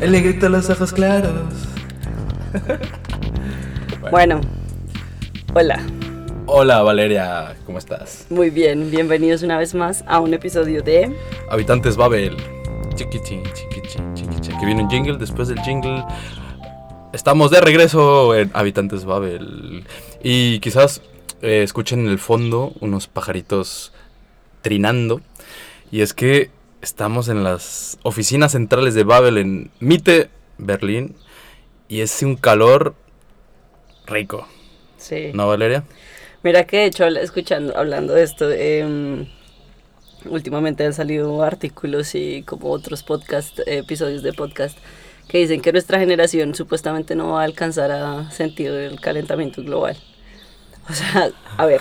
El negrito los ojos claros. Bueno, hola. Hola Valeria, ¿cómo estás? Muy bien, bienvenidos una vez más a un episodio de Habitantes Babel. Chiquitín, chiquitín, chiquitín. Que viene un jingle, después del jingle. Estamos de regreso en Habitantes Babel. Y quizás eh, escuchen en el fondo unos pajaritos trinando. Y es que estamos en las oficinas centrales de Babel en Mitte, Berlín. Y es un calor rico. Sí. ¿No, Valeria? Mira que de hecho, escuchando, hablando de esto, em, últimamente han salido artículos y como otros podcast, episodios de podcast que dicen que nuestra generación supuestamente no va a alcanzar a sentir el calentamiento global. O sea, a ver,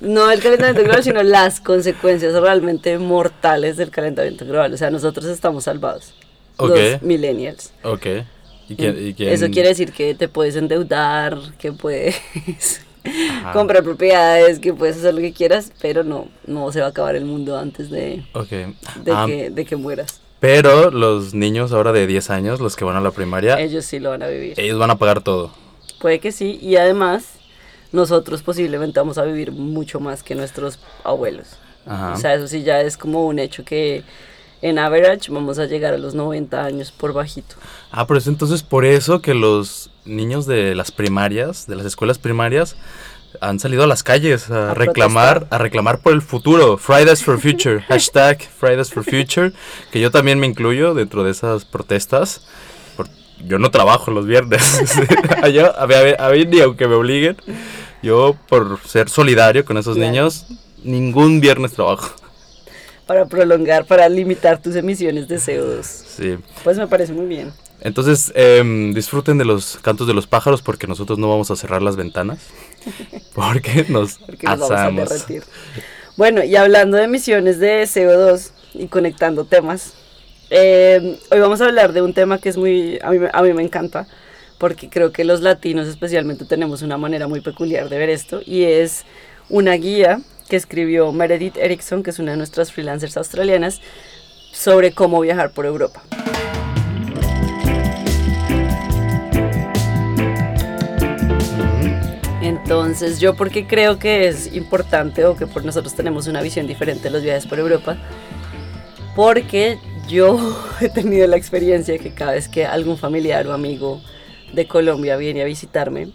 no el calentamiento global, sino las consecuencias realmente mortales del calentamiento global. O sea, nosotros estamos salvados. Ok. Los millennials. Ok. ¿Y quién- y quién- Eso quiere decir que te puedes endeudar, que puedes comprar propiedades, que puedes hacer lo que quieras, pero no, no se va a acabar el mundo antes de, Ah, que, de que mueras. Pero los niños ahora de 10 años, los que van a la primaria, Ellos sí lo van a vivir. ellos van a pagar todo. Puede que sí, y además nosotros posiblemente vamos a vivir mucho más que nuestros abuelos. Ajá. O sea, eso sí ya es como un hecho que en average vamos a llegar a los 90 años por bajito. Ah, pero es entonces por eso que los niños de las primarias, de las escuelas primarias, han salido a las calles a, A reclamar, protestar. a reclamar por el futuro. Fridays for Future, hashtag Fridays for Future, que yo también me incluyo dentro de esas protestas. Yo no trabajo los viernes. yo, a, mí, a mí ni aunque me obliguen, yo por ser solidario con esos Claro. niños, ningún viernes trabajo. Para prolongar, para limitar tus emisiones de CO2. Sí. Pues me parece muy bien. Entonces, em, disfruten de los cantos de los pájaros porque nosotros no vamos a cerrar las ventanas. Porque nos porque nos vamos a. Bueno, y hablando de emisiones de CO2 y conectando temas, eh, hoy vamos a hablar de un tema que es muy, a mí, a mí me encanta, porque creo que los latinos especialmente tenemos una manera muy peculiar de ver esto, y es una guía que escribió Meredith Erickson, que es una de nuestras freelancers australianas, sobre cómo viajar por Europa. Entonces, yo porque creo que es importante o que por nosotros tenemos una visión diferente de los viajes por Europa, porque yo he tenido la experiencia que cada vez que algún familiar o amigo de Colombia viene a visitarme,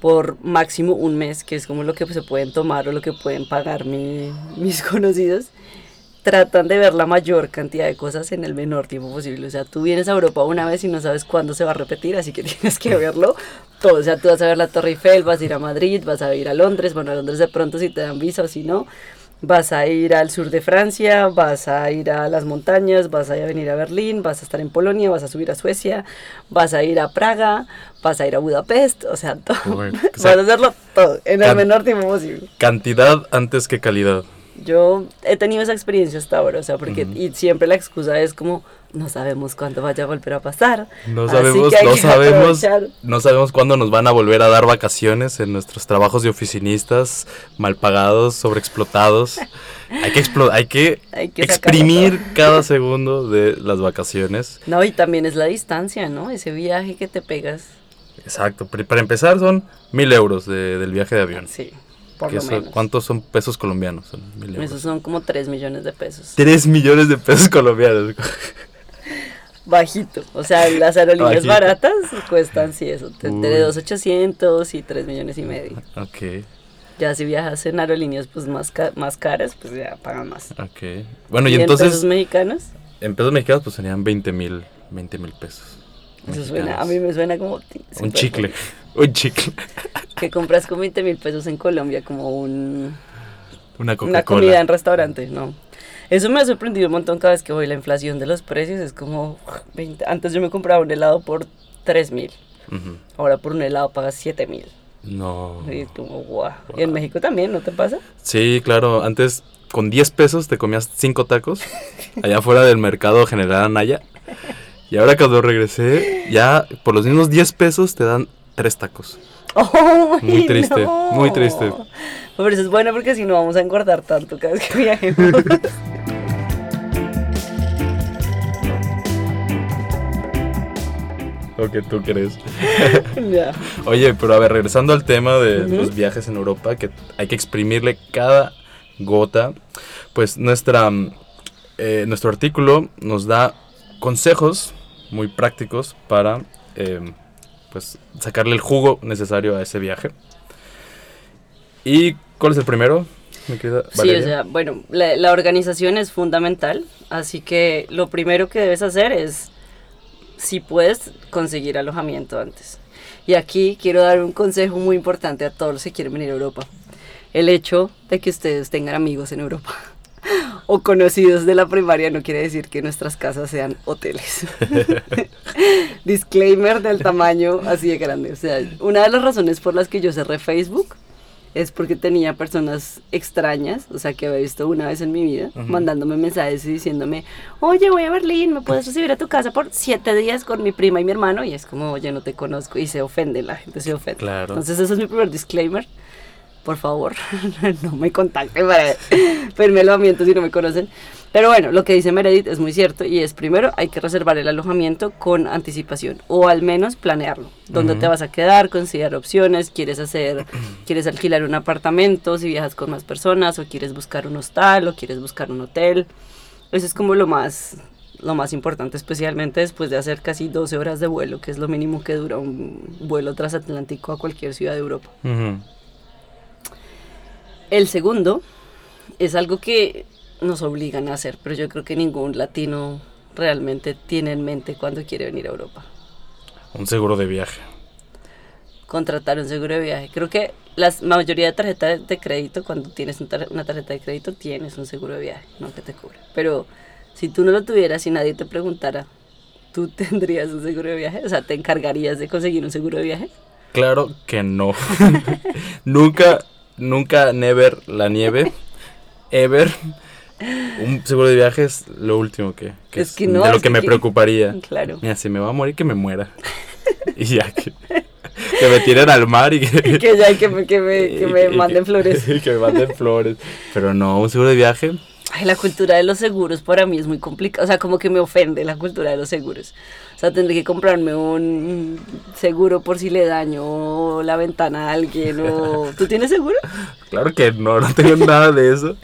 por máximo un mes, que es como lo que se pueden tomar o lo que pueden pagar mi- mis conocidos, tratan de ver la mayor cantidad de cosas en el menor tiempo posible. O sea, tú vienes a Europa una vez y no sabes cuándo se va a repetir, así que tienes que verlo todo. O sea, tú vas a ver la Torre Eiffel, vas a ir a Madrid, vas a ir a Londres, bueno, a Londres de pronto si te dan visa o si no. Vas a ir al sur de Francia, vas a ir a las montañas, vas a venir a Berlín, vas a estar en Polonia, vas a subir a Suecia, vas a ir a Praga, vas a ir a Budapest, o sea, todo. Bueno, o sea, vas a hacerlo todo en el menor tiempo posible. Cantidad antes que calidad. Yo he tenido esa experiencia hasta ahora, o sea, porque y siempre la excusa es como no sabemos cuándo vaya a volver a pasar. No sabemos, que no que sabemos, aprovechar. no sabemos cuándo nos van a volver a dar vacaciones en nuestros trabajos de oficinistas, mal pagados, sobreexplotados. Hay que, hay que, Hay que exprimir cada segundo de las vacaciones. No, y también es la distancia, ¿no? Ese viaje que te pegas. Exacto. Para empezar son mil euros de- del viaje de avión. Sí, por lo. ¿Cuántos son pesos colombianos? Son. Esos son como 3 millones de pesos. 3 millones de pesos colombianos. Bajito. O sea, las aerolíneas Bajito. baratas cuestan, sí, eso, entre 2.800 y 3 millones y medio. ok, Ya si viajas en aerolíneas pues más, ca- más caras, pues ya pagan más. ok. Bueno, y, en entonces pesos mexicanos? en pesos mexicanos pues serían 20 mil 20 mil pesos. Eso suena, a mí me suena como... Un chicle, un chicle. que compras con 20 mil pesos en Colombia como un, Una una comida en restaurante, ¿no? Eso me ha sorprendido un montón cada vez que voy. La inflación de los precios es como 20. Antes yo me compraba un helado por 3 mil. Ujú. Ahora por un helado pagas 7 mil. No. Y como, guau. Y en México también, ¿no te pasa? Sí, claro, antes con 10 pesos te comías 5 tacos allá afuera del mercado General Anaya. Y ahora cuando regresé, ya por los mismos 10 pesos te dan 3 tacos. ¡Oh, Muy triste, muy triste. Pero eso es bueno porque si no vamos a engordar tanto cada vez que viajemos. lo que tú crees. Oye, pero a ver, regresando al tema de los viajes en Europa, que hay que exprimirle cada gota, pues nuestra, eh, nuestro artículo nos da consejos muy prácticos para eh, pues sacarle el jugo necesario a ese viaje. ¿Y cuál es el primero? sí, o sea, bueno, la, la, organización es fundamental, así que lo primero que debes hacer es, si puedes, conseguir alojamiento antes. Y aquí quiero dar un consejo muy importante a todos los que quieren venir a Europa. El hecho de que ustedes tengan amigos en Europa o conocidos de la primaria no quiere decir que nuestras casas sean hoteles. Disclaimer del tamaño así de grande. O sea, una de las razones por las que yo cerré Facebook es porque tenía personas extrañas, o sea, que había visto una vez en mi vida, mandándome mensajes y diciéndome, oye, voy a Berlín, ¿me puedes recibir a tu casa por siete días con mi prima y mi hermano? Y es como, oye, no te conozco, y se ofende, la gente se ofende. Claro. Entonces, ese es mi primer disclaimer. Por favor, no me contacten para pedirme alojamiento si no me conocen. Pero bueno, lo que dice Meredith es muy cierto y es primero hay que reservar el alojamiento con anticipación o al menos planearlo. ¿Dónde te vas a quedar? Considerar opciones, quieres hacer, quieres alquilar un apartamento si viajas con más personas o quieres buscar un hostal o quieres buscar un hotel. Eso es como lo más lo más importante, especialmente después de hacer casi 12 horas de vuelo, que es lo mínimo que dura un vuelo transatlántico a cualquier ciudad de Europa. El segundo es algo que nos obligan a hacer, pero yo creo que ningún latino realmente tiene en mente cuando quiere venir a Europa. Un seguro de viaje. Contratar un seguro de viaje. Creo que la mayoría de tarjetas de crédito, cuando tienes una tarjeta de crédito, tienes un seguro de viaje, no que te cubre. Pero si tú no lo tuvieras y nadie te preguntara, ¿tú tendrías un seguro de viaje? O sea, ¿te encargarías de conseguir un seguro de viaje? Claro que no. nunca, nunca, never la nieve, ever un seguro de viaje es lo último que, es de lo que, me preocuparía. Claro. Mira, si me va a morir, que me muera. y ya, que, me tiren al mar y que... que ya, que me, que me, que me manden flores. que me manden flores. Pero no, un seguro de viaje... Ay, la cultura de los seguros para mí es muy complicada. O sea, como que me ofende la cultura de los seguros. O sea, tendré que comprarme un seguro por si le daño la ventana a alguien o... ¿Tú tienes seguro? Claro que no, no tengo nada de eso.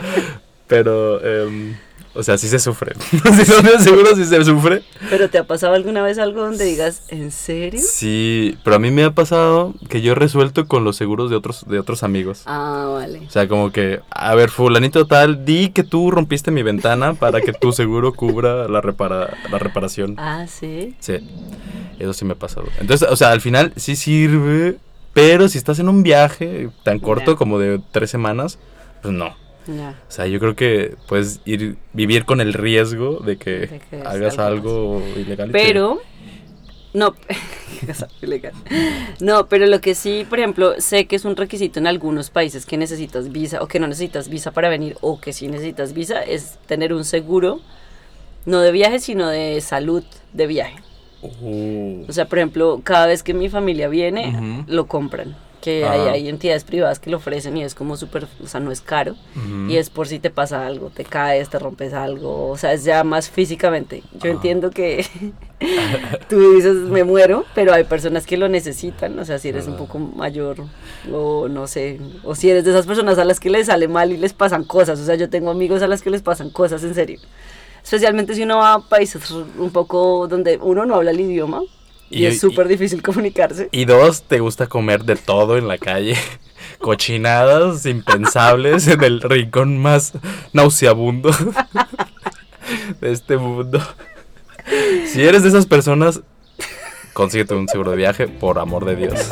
Pero, eh, o sea, sí se sufre. si son seguros, sí se sufre. ¿Pero te ha pasado alguna vez algo donde digas, ¿en serio? Sí, pero a mí me ha pasado que yo he resuelto con los seguros de otros, de otros amigos. Ah, vale. O sea, como que, a ver, fulanito tal, di que tú rompiste mi ventana para que tu seguro cubra la, repara, la reparación. Ah, ¿sí? Sí, eso sí me ha pasado. Entonces, o sea, al final sí sirve, pero si estás en un viaje tan corto como de tres semanas, pues no. O sea, yo creo que puedes ir vivir con el riesgo de que, hagas algo ilegal. Pero no, no, pero lo que sí, por ejemplo, sé que es un requisito en algunos países que necesitas visa o que no necesitas visa para venir o que sí necesitas visa es tener un seguro no de viaje, sino de salud de viaje. Oh. O sea, por ejemplo, cada vez que mi familia viene, lo compran que hay, hay, entidades privadas que lo ofrecen y es como súper, o sea, no es caro. Y es por si te pasa algo, te caes, te rompes algo, o sea, es ya más físicamente. Yo entiendo que tú dices, me muero, pero hay personas que lo necesitan, o sea, si eres un poco mayor o no sé, o si eres de esas personas a las que les sale mal y les pasan cosas, o sea, yo tengo amigos a las que les pasan cosas en serio. Especialmente si uno va a países un poco donde uno no habla el idioma, y, es súper difícil comunicarse. Y dos, te gusta comer de todo en la calle. Cochinadas impensables en el rincón más nauseabundo de este mundo. Si eres de esas personas, consíguete un seguro de viaje, por amor de Dios.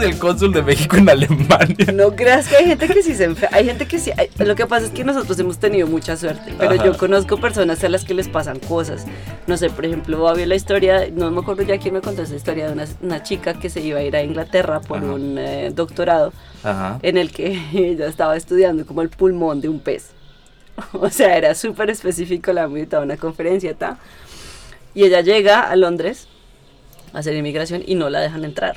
Es el cónsul de México en Alemania. No creas que hay gente que sí se enferma. Hay gente que sí. lo que pasa es que nosotros hemos tenido mucha suerte. Pero yo conozco personas a las que les pasan cosas. No sé, por ejemplo, había la historia. No me acuerdo ya quién me contó esa historia de una, chica que se iba a ir a Inglaterra por un eh, doctorado. En el que ella estaba estudiando como el pulmón de un pez. O sea, era súper específico. La invitaba a una conferencia, ¿ta? Y ella llega a Londres a hacer inmigración y no la dejan entrar.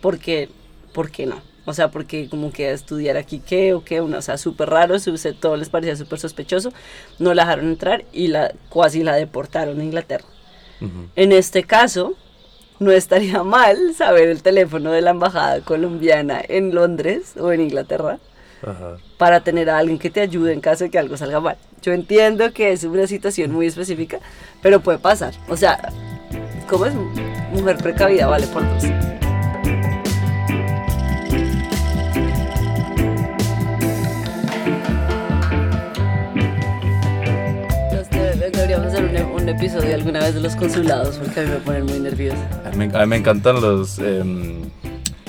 Porque, ¿por qué no? O sea, porque como que estudiar aquí qué o qué, una, o sea, súper raro, su- se- todo les parecía súper sospechoso, no la dejaron entrar y la casi la deportaron a Inglaterra. Ujú. En este caso, no estaría mal saber el teléfono de la embajada colombiana en Londres o en Inglaterra Ajá. para tener a alguien que te ayude en caso de que algo salga mal. Yo entiendo que es una situación muy específica, pero puede pasar. O sea, ¿cómo es? Mujer precavida vale por dos. Un, un episodio alguna vez de los consulados porque a mí me ponen muy nerviosa. A mí, me- a mí me encantan los. em,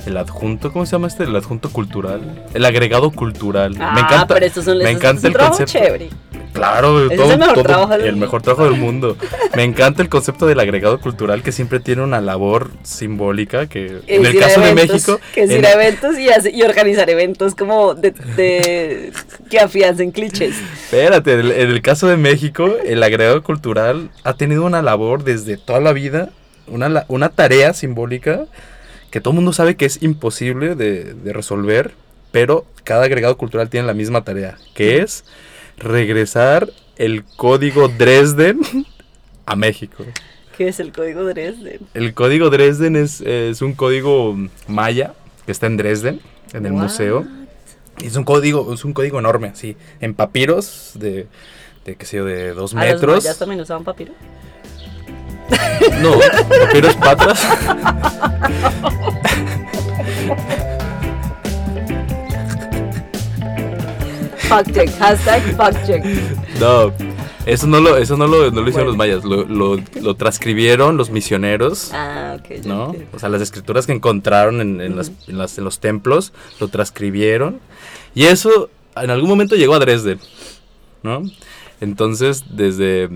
el adjunto, ¿cómo se llama este? El adjunto cultural. El agregado cultural. Ah, me encanta. pero estos son me encanta el concepto. chévere. Claro, es el mejor trabajo del el mundo. mejor trabajo del mundo. Me encanta el concepto del agregado cultural que siempre tiene una labor simbólica que en el caso de México Que es en- ir a eventos y, hace- y organizar eventos como de, de- que afiancen clichés. Espérate, en el, en el caso de México, el agregado cultural ha tenido una labor desde toda la vida, una, tarea simbólica que todo el mundo sabe que es imposible de, de resolver, pero cada agregado cultural tiene la misma tarea, que es regresar el código Dresden a México. ¿Qué es el código Dresden? El código Dresden es, es un código maya que está en Dresden, en el What? museo. Y Es un código, es un código enorme, así, en papiros de, de qué sé yo, de dos ¿A los metros. mayas también usaban papiro? No, papiros patras. Fact check, hashtag fact check. No, eso no lo, eso no lo, no lo hicieron Bueno. los mayas, lo, lo, lo transcribieron los misioneros. Ah, ok. ya ¿no? entiendo. O sea, las escrituras que encontraron en, en las- en las- en los templos lo transcribieron. Y eso en algún momento llegó a Dresden, ¿no? Entonces, desde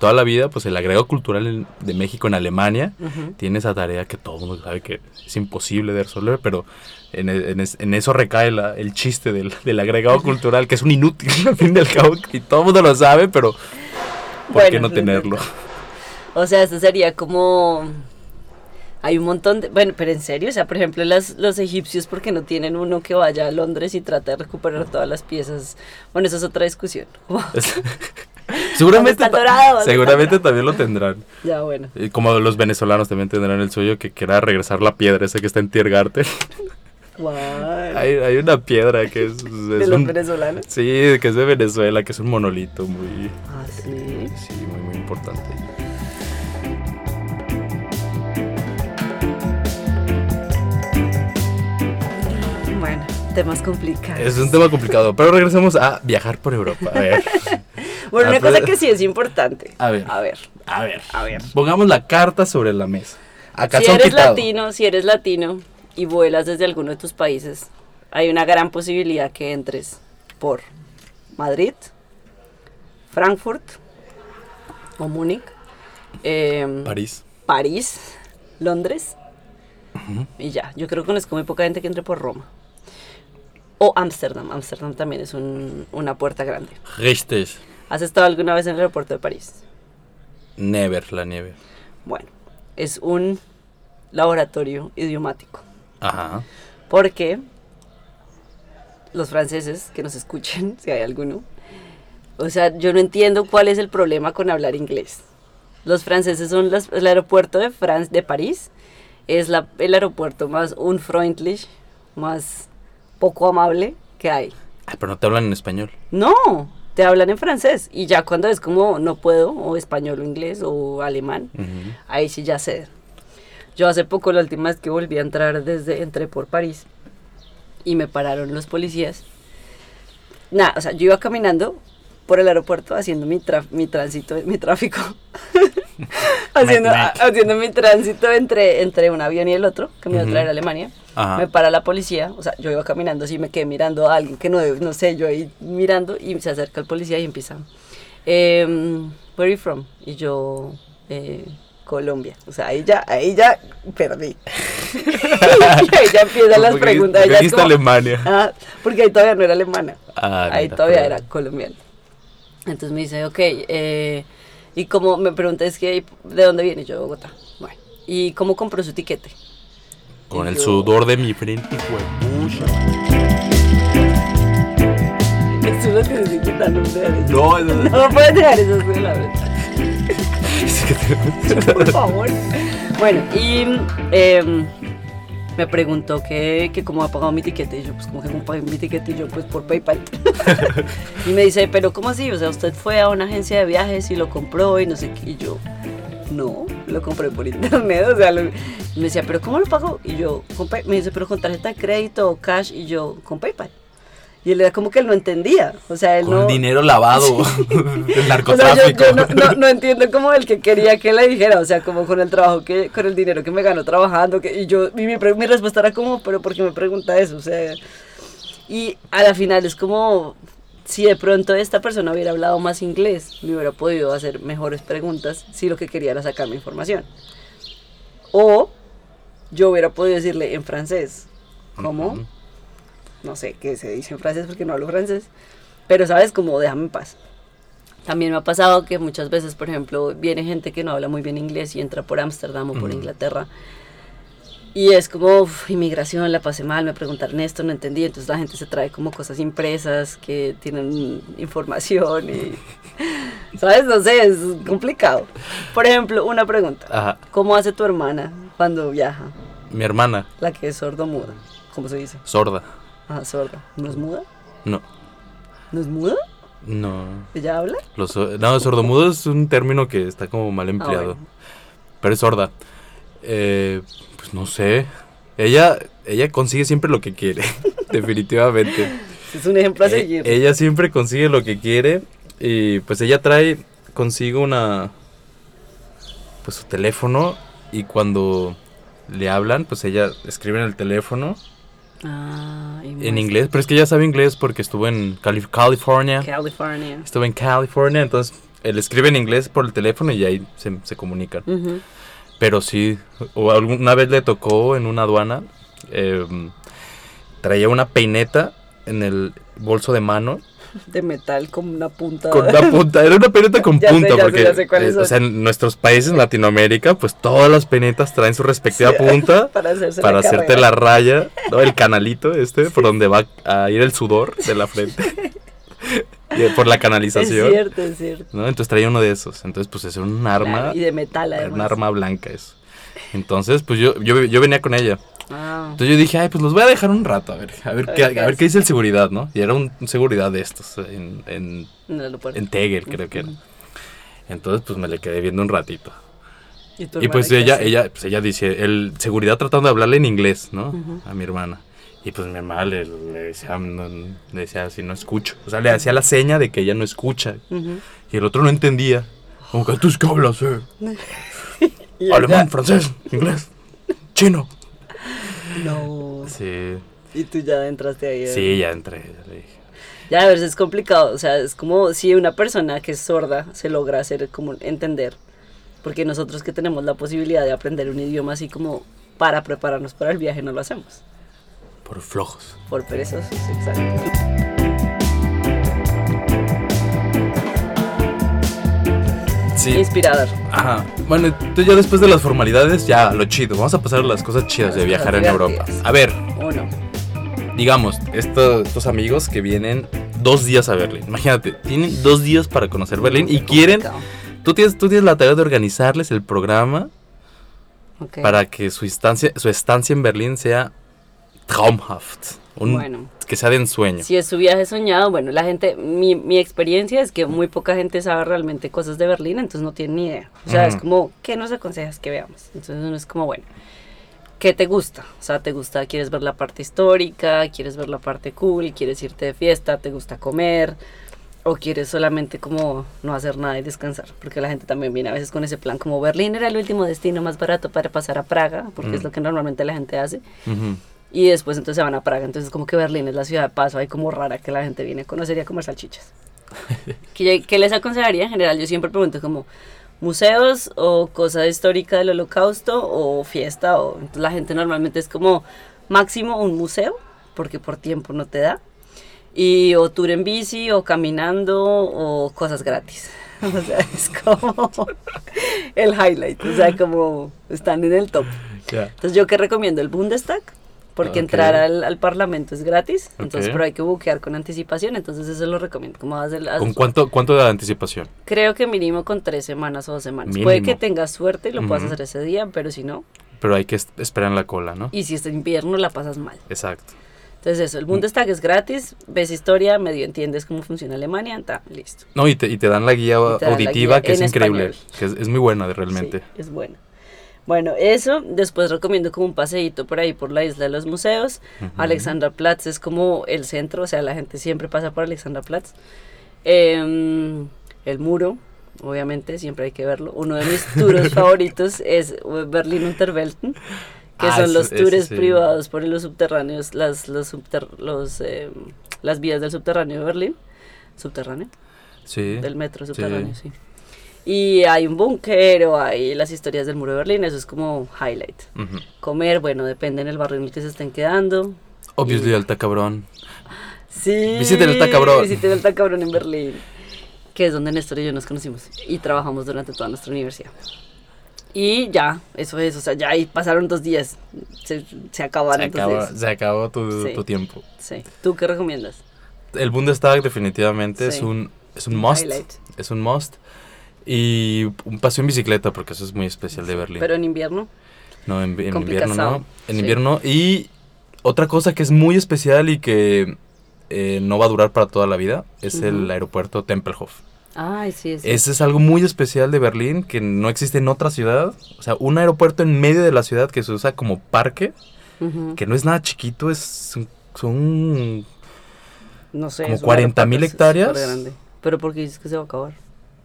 toda la vida, pues el agregado cultural de México en Alemania tiene esa tarea que todo el mundo sabe que es imposible de resolver, pero en, en es- en eso recae la- el chiste del, del agregado cultural, que es un inútil al fin y al cabo, y todo el mundo lo sabe, pero ¿por qué no tenerlo? O sea, esto sería como... Hay un montón de... Bueno, pero en serio, o sea, por ejemplo, las, los egipcios, porque no tienen uno que vaya a Londres y trate de recuperar todas las piezas? Bueno, eso es otra discusión. seguramente seguramente también lo tendrán. ya, bueno. Y Como los venezolanos también tendrán el suyo que quiera regresar la piedra esa que está en Tiergarten. Guay. hay, hay una piedra que es, de los un- venezolanos. Sí, que es de Venezuela, que es un monolito muy, Ah, sí. sí, muy, muy importante. Bueno, temas complicados. Es un tema complicado, pero regresemos a viajar por Europa. A ver, Bueno, una Ah, cosa que sí es importante. A ver. A ver. a ver, A ver. pongamos la carta sobre la mesa. Acá Si eres quitado. latino, si eres latino y vuelas desde alguno de tus países, hay una gran posibilidad que entres por Madrid, Frankfurt o Múnich, em, París. París, Londres y ya. Yo creo que conozco muy poca gente que entre por Roma. O Ámsterdam. Ámsterdam también es un- una puerta grande. Richtig. ¿Has estado alguna vez en el aeropuerto de París? Never, la nieve. Bueno, es un laboratorio idiomático. Ajá. Porque los franceses que nos escuchen, si hay alguno, o sea, yo no entiendo cuál es el problema con hablar inglés. Los franceses son las- el aeropuerto de, Fran- de París, es la- el aeropuerto más unfreundlich, más poco amable que hay. Ay, pero no te hablan en español. No, te hablan en francés y ya cuando es como no puedo, o español o inglés o alemán, ahí sí ya sé. Yo hace poco, la última vez que volví a entrar desde, entré por París y me pararon los policías. Nada, o sea, yo iba caminando por el aeropuerto haciendo mi, tra- mi tránsito, mi tráfico. haciendo, Mac, Mac. haciendo mi tránsito entre, entre un avión y el otro, que me iba a traer a Alemania. Ajá. Me para la policía, o sea, yo iba caminando así, me quedé mirando a alguien que no, no sé, yo ahí mirando y se acerca el policía y empieza, em, where are you from? Y yo, eh, Colombia. O sea, ahí ya, ahí ya perdí. y ahí ya empiezan las Porque- preguntas. porque ella es dijiste como- Alemania. Ah, porque ahí todavía no era alemana. Ah, ahí mira, todavía pero- era colombiana. Entonces me dice, ok, eh, y como me pregunta, es que, ¿de dónde viene? Yo, de Bogotá. Bueno, ¿y cómo compró su tiquete? Con Y el yo- sudor de mi frente. Tú lo tienes que quitar, no dejes. No, no, no. No puedes dejar eso de la verdad. Por favor. Bueno, y em, me preguntó que, que cómo ha pagado mi tiquete. Y yo, pues, como que pagué mi tiquete. Y yo, pues, por PayPal. y me dice, pero ¿cómo así? O sea, usted fue a una agencia de viajes y lo compró y no sé qué. Y yo, no, lo compré por internet. O sea, lo- me decía, ¿pero cómo lo pagó? Y yo, con me dice, ¿pero con tarjeta de crédito o cash? Y yo, con PayPal. Y él era como que él no entendía. O sea, él Con no. dinero lavado. El O sea, yo, narcotráfico. yo no, no- no entiendo como el que quería que le dijera, o sea, como con el trabajo que, con el dinero que me ganó trabajando, que, y yo, y mi, respuesta era como, pero ¿por qué me pregunta eso? O sea, y a la final es como, si de pronto esta persona hubiera hablado más inglés, me hubiera podido hacer mejores preguntas si lo que quería era sacarme información. O yo hubiera podido decirle en francés, ¿cómo? No sé qué se dice en francés porque no hablo francés, pero sabes, como déjame en paz. También me ha pasado que muchas veces, por ejemplo, viene gente que no habla muy bien inglés y entra por Ámsterdam o por. Inglaterra. Y es como, uf, inmigración, la pasé mal, me preguntaron esto, no entendí. Entonces la gente se trae como cosas impresas que tienen información y, ¿sabes? No sé, es complicado. Por ejemplo, una pregunta. Ajá. ¿Cómo hace tu hermana cuando viaja? Mi hermana, La que es sordo-muda. ¿Cómo se dice? sorda. Ah, sorda. ¿No es muda? No, ¿No es muda? no. ¿Ella habla? Los, no, sordomudo es un término que está como mal empleado. bueno. Pero es sorda. Eh, pues no sé. Ella, ella consigue siempre lo que quiere. definitivamente. Es un ejemplo a Eh, seguir. ella siempre consigue lo que quiere. Y pues ella trae consigo una. Pues su teléfono. Y cuando le hablan, pues ella escribe en el teléfono. Ah, En inglés. Pero es que ella sabe inglés porque estuvo en Cali- California. California. Estuve en California, entonces él escribe en inglés por el teléfono y ahí se, se comunican. Pero sí, o alguna vez le tocó en una aduana, eh, traía una peineta en el bolso de mano De metal con una punta. con una punta, era una peineta con Ya punta, sé, porque sé eh, o sea, en nuestros países, en Latinoamérica, pues todas las peinetas traen su respectiva Sí, punta para hacerse para la hacerte carrera. la raya, ¿no? el canalito este, por donde va a ir el sudor de la frente, por la Es canalización. cierto, es cierto. ¿no? Entonces traía uno de esos. Entonces, pues es un arma. Claro, y de metal además. un arma blanca eso. Entonces, pues yo, yo, yo venía con ella. Ah, Entonces yo dije, ay, pues los voy a dejar un rato, a ver, a ver, A qué, ver qué a ver qué dice el seguridad, ¿no? Y era un, un seguridad de estos, en, en, en en Tegel, creo que era. Entonces, pues me le quedé viendo un ratito. ¿Y, Y pues ella, hace? ella, pues ella dice, el seguridad tratando de hablarle en inglés, ¿no? Ujú. A mi hermana. Y pues mi hermana le, le decía, no, le decía así, no escucho. O sea, le hacía la seña de que ella no escucha. Ujú. Y el otro no entendía. Como que tú es que hablas, eh? Alemán, francés, inglés, chino. No. Sí, Y tú ya entraste ahí. ¿eh? sí, ya entré. ya le dije. Ya, a veces es complicado, o sea, es como si una persona que es sorda se logra hacer como entender, porque nosotros que tenemos la posibilidad de aprender un idioma así como para prepararnos para el viaje no lo hacemos, Por flojos. por perezosos, exacto. Sí. Inspirador. Ajá. Bueno, entonces ya después de las formalidades, ya lo chido. Vamos a pasar a las cosas chidas de viajar en Europa. A ver, Uno. digamos, esto- estos amigos que vienen dos días a Berlín. Imagínate, tienen dos días para conocer Berlín y quieren... Tú tienes, tú tienes la tarea de organizarles el programa Ok. para que su estancia, su estancia en Berlín sea traumhaft. Un- Bueno. Que sea de ensueño. Si es su viaje soñado, bueno, la gente, mi, mi experiencia es que muy poca gente sabe realmente cosas de Berlín, entonces no tiene ni idea. O sea, es Ujú. como, ¿qué nos aconsejas que veamos? Entonces uno es como, bueno, ¿qué te gusta? O sea, ¿te gusta, quieres ver la parte histórica, quieres ver la parte cool, quieres irte de fiesta, te gusta comer? ¿O quieres solamente como no hacer nada y descansar? Porque la gente también viene a veces con ese plan, como Berlín era el último destino más barato para pasar a Praga, porque es Mm. lo que normalmente la gente hace. Ujú. Y después entonces se van a Praga. Entonces como que Berlín es la ciudad de paso. Hay como rara que la gente viene a conocer y a comer salchichas. ¿Qué, qué les aconsejaría en general? Yo siempre pregunto como museos o cosa histórica del holocausto o fiesta. O, entonces la gente normalmente es como máximo un museo porque por tiempo no te da. Y o tour en bici o caminando o cosas gratis. O sea, es como el highlight. O sea, como están en el top. Entonces, ¿yo qué recomiendo? El Bundestag, porque entrar al, al Parlamento es gratis, entonces, pero hay que buquear con anticipación, entonces eso lo recomiendo. Como hacer, ¿Con cuánto, cuánto de anticipación? Creo que mínimo con tres semanas o dos semanas. Puede Mínimo. que tengas suerte y lo puedas hacer ese día, pero si no, Pero hay que es- esperar en la cola, ¿no? y si es invierno la pasas mal. Exacto. Entonces eso, el Bundestag es gratis, ves historia, medio entiendes cómo funciona Alemania, ta, listo. No, y te, y te dan la guía dan la auditiva guía que es increíble. español. Que es, es muy buena de- realmente. Sí, es bueno. Bueno, eso, después recomiendo como un paseíto por ahí por la isla de los museos. Ujú. Alexandraplatz es como el centro, o sea, la gente siempre pasa por Alexandraplatz. Em, el muro, obviamente, siempre hay que verlo. Uno de mis tours favoritos es Berlin Unterwelten, que Ah, son los tours sí. privados por los subterráneos, las, los subter- los, em, las vías del subterráneo de Berlín. Subterráneo Sí. del metro Sí. subterráneo, sí. Y hay un búnker o hay las historias del muro de Berlín, eso es como highlight. Ujú. Comer, bueno, depende en el barrio en el que se estén quedando. Obviously, Y- alta cabrón. Sí. Visiten el Tacabrón. Visiten el Tacabrón en Berlín, que es donde Néstor y yo nos conocimos y trabajamos durante toda nuestra universidad. Y ya, eso es, o sea, ya ahí pasaron dos días, se, se acabaron. Se acabó, entonces, se acabó tu, Sí. tu tiempo. sí. ¿Tú qué recomiendas? El Bundestag definitivamente es Sí. un es un must. Highlight. Es un must. Y un paseo en bicicleta, porque eso es muy especial de Berlín. Pero en invierno, no, en, en invierno no. En Sí. invierno. Y otra cosa que es muy especial y que eh, no va a durar para toda la vida es el aeropuerto Tempelhof. ay, sí, sí. Ese es algo muy especial de Berlín que no existe en otra ciudad. O sea, un aeropuerto en medio de la ciudad que se usa como parque, que no es nada chiquito, es son, son- No sé. como es un 40.000 aeropuerto hectáreas. Pero porque dices que se va a acabar.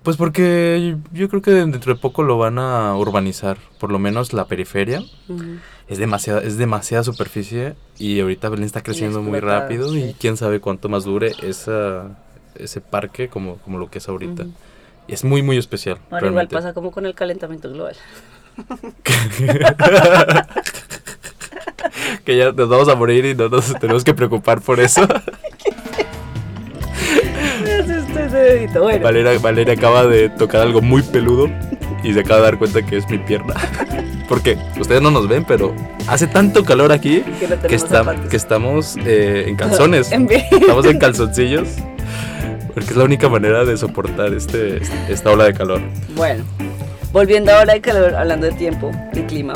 Pues porque yo creo que dentro de poco lo van a urbanizar, por lo menos la periferia. Es demasiada, es demasiada superficie y ahorita Berlín está creciendo muy rápido y quién sabe cuánto más dure esa, ese parque como, como lo que es ahorita. Y es muy, muy especial. Ahora igual pasa como con el calentamiento global. que ya nos vamos a morir y no nos tenemos que preocupar por eso. Bueno, Valeria, Valeria acaba de tocar algo muy peludo y se acaba de dar cuenta que es mi pierna. Porque ustedes no nos ven, pero hace tanto calor aquí que no que, tenemos está- que estamos eh, en calzones. Estamos en calzoncillos. Porque es la única manera de soportar este, esta ola de calor. Bueno, volviendo ahora de calor, hablando de tiempo, de clima.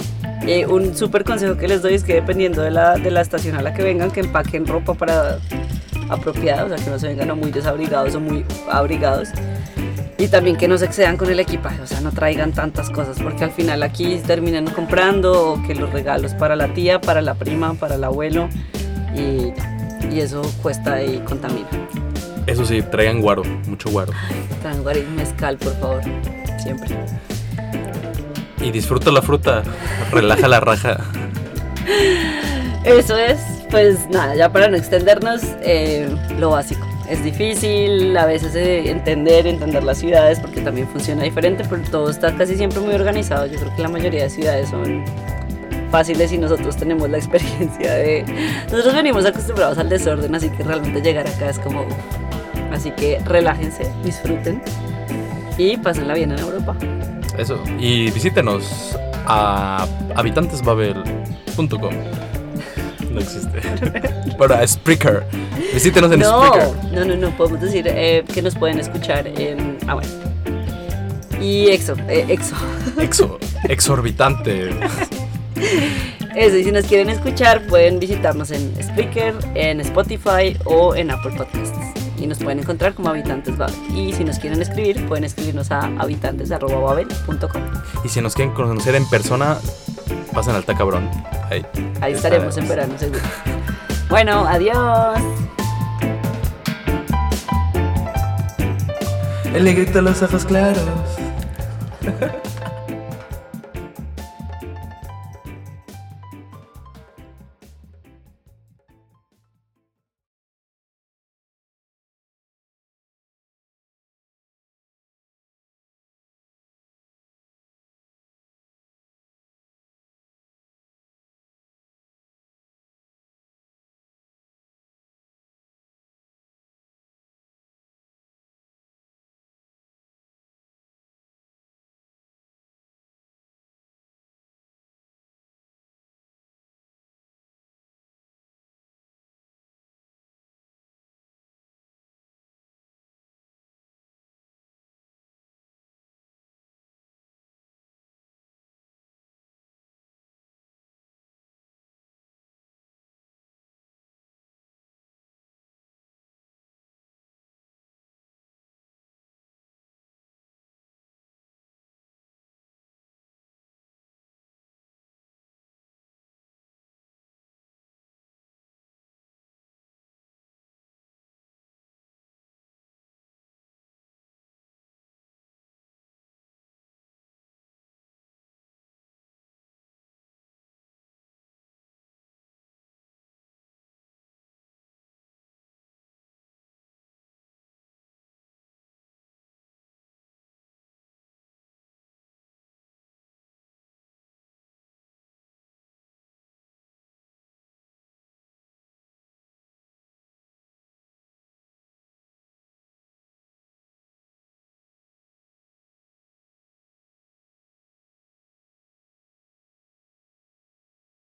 eh, un súper consejo que les doy es que dependiendo de la, de la estación a la que vengan, que empaquen ropa para apropiada, o sea, que no se vengan o muy desabrigados o muy abrigados. Y también que no se excedan con el equipaje, o sea, no traigan tantas cosas, porque al final aquí terminan comprando o que los regalos para la tía, para la prima, para el abuelo, y, y eso cuesta y contamina. Eso sí, traigan guaro, mucho guaro. Traen guarí- mezcal, por favor, siempre. Y disfruta la fruta, relaja la raja. Eso es, pues nada, ya para no extendernos, eh, lo básico. Es difícil a veces entender, entender las ciudades, porque también funciona diferente, pero todo está casi siempre muy organizado. Yo creo que la mayoría de ciudades son fáciles y nosotros tenemos la experiencia de... Nosotros venimos acostumbrados al desorden, así que realmente llegar acá es como... Así que relájense, disfruten y pásenla bien en Europa. Eso. Y visítenos a habitantesbabel.com. No existe. Bueno, a Spreaker. Visítenos en no, Spreaker. no, no, no, podemos decir eh, que nos pueden escuchar en... Ah, bueno. Y Exo, eh, Exo. Exo, exorbitante. Eso, y si nos quieren escuchar, pueden visitarnos en Spreaker, en Spotify o en Apple Podcasts. Y nos pueden encontrar como Habitantes Babel. Y si nos quieren escribir, pueden escribirnos a habitantes.babel.com. Y si nos quieren conocer en persona, pasen al cabrón. Ahí. Ahí estaremos en verano, seguro. Bueno, adiós. El negrito los ojos claros.